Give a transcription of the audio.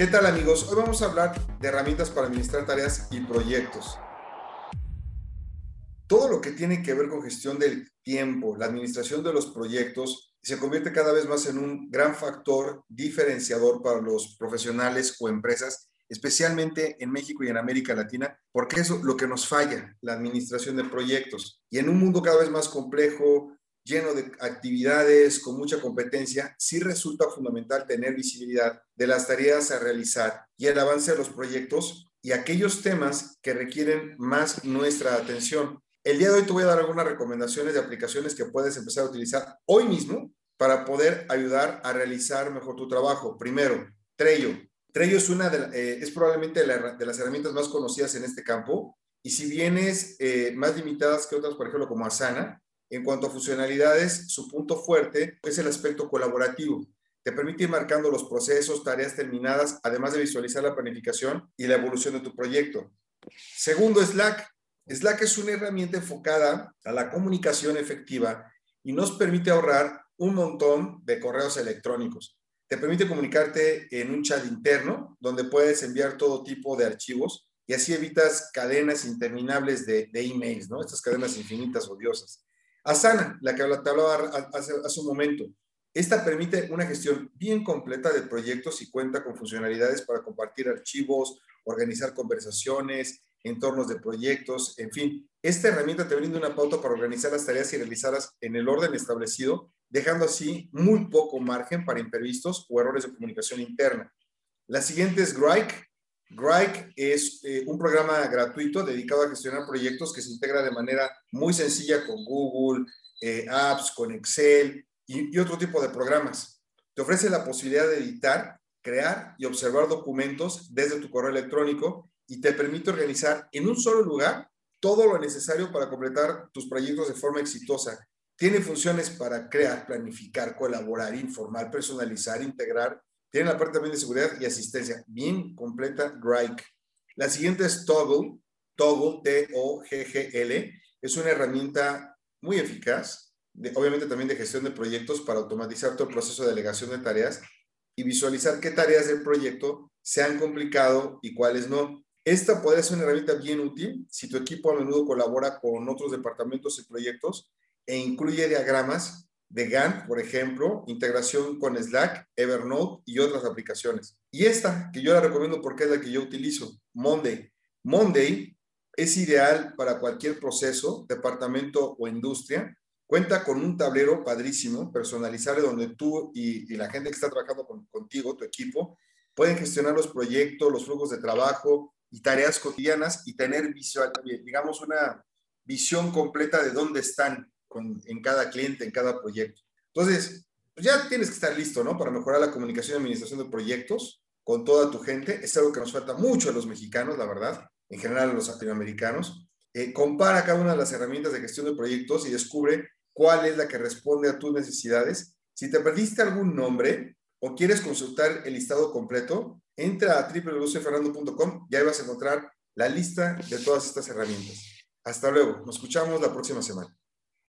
¿Qué tal amigos? Hoy vamos a hablar de herramientas para administrar tareas y proyectos. Todo lo que tiene que ver con gestión del tiempo, la administración de los proyectos, se convierte cada vez más en un gran factor diferenciador para los profesionales o empresas, especialmente en México y en América Latina, porque es lo que nos falla, la administración de proyectos. Y en un mundo cada vez más complejo, lleno de actividades, con mucha competencia, sí resulta fundamental tener visibilidad de las tareas a realizar y el avance de los proyectos y aquellos temas que requieren más nuestra atención. El día de hoy te voy a dar algunas recomendaciones de aplicaciones que puedes empezar a utilizar hoy mismo para poder ayudar a realizar mejor tu trabajo. Primero, Trello. Trello es, una de, eh, es probablemente de las herramientas más conocidas en este campo y si bien es eh, más limitadas que otras, por ejemplo, como Asana, en cuanto a funcionalidades, su punto fuerte es el aspecto colaborativo. Te permite ir marcando los procesos, tareas terminadas, además de visualizar la planificación y la evolución de tu proyecto. Segundo, Slack. Slack es una herramienta enfocada a la comunicación efectiva y nos permite ahorrar un montón de correos electrónicos. Te permite comunicarte en un chat interno donde puedes enviar todo tipo de archivos y así evitas cadenas interminables de, de emails, ¿no? Estas cadenas infinitas odiosas. Asana, la que te hablaba hace, hace un momento. Esta permite una gestión bien completa de proyectos y cuenta con funcionalidades para compartir archivos, organizar conversaciones, entornos de proyectos, en fin. Esta herramienta te brinda una pauta para organizar las tareas y realizarlas en el orden establecido, dejando así muy poco margen para imprevistos o errores de comunicación interna. La siguiente es Grike, Grike es eh, un programa gratuito dedicado a gestionar proyectos que se integra de manera muy sencilla con Google, eh, Apps, con Excel y, y otro tipo de programas. Te ofrece la posibilidad de editar, crear y observar documentos desde tu correo electrónico y te permite organizar en un solo lugar todo lo necesario para completar tus proyectos de forma exitosa. Tiene funciones para crear, planificar, colaborar, informar, personalizar, integrar tiene la parte también de seguridad y asistencia, bien completa, Grike. La siguiente es Toggle, Toggle, T-O-G-G-L. Es una herramienta muy eficaz, obviamente también de gestión de proyectos para automatizar todo el proceso de delegación de tareas y visualizar qué tareas del proyecto se han complicado y cuáles no. Esta puede ser una herramienta bien útil si tu equipo a menudo colabora con otros departamentos y proyectos e incluye diagramas de Gantt, por ejemplo, integración con Slack, Evernote y otras aplicaciones. Y esta, que yo la recomiendo porque es la que yo utilizo, Monday. Monday es ideal para cualquier proceso, departamento o industria. Cuenta con un tablero padrísimo, personalizable, donde tú y, la gente que está trabajando contigo, tu equipo, pueden gestionar los proyectos, los flujos de trabajo y tareas cotidianas y tener visual, digamos, una visión completa de dónde están en cada cliente, en cada proyecto. Entonces, pues ya tienes que estar listo, ¿no? Para mejorar la comunicación y administración de proyectos con toda tu gente. Es algo que nos falta mucho a los mexicanos, la verdad, en general a los latinoamericanos. Eh, compara cada una de las herramientas de gestión de proyectos y descubre cuál es la que responde a tus necesidades. Si te perdiste algún nombre o quieres consultar el listado completo, entra a www.fernando.com y ahí vas a encontrar la lista de todas estas herramientas. Hasta luego, nos escuchamos la próxima semana.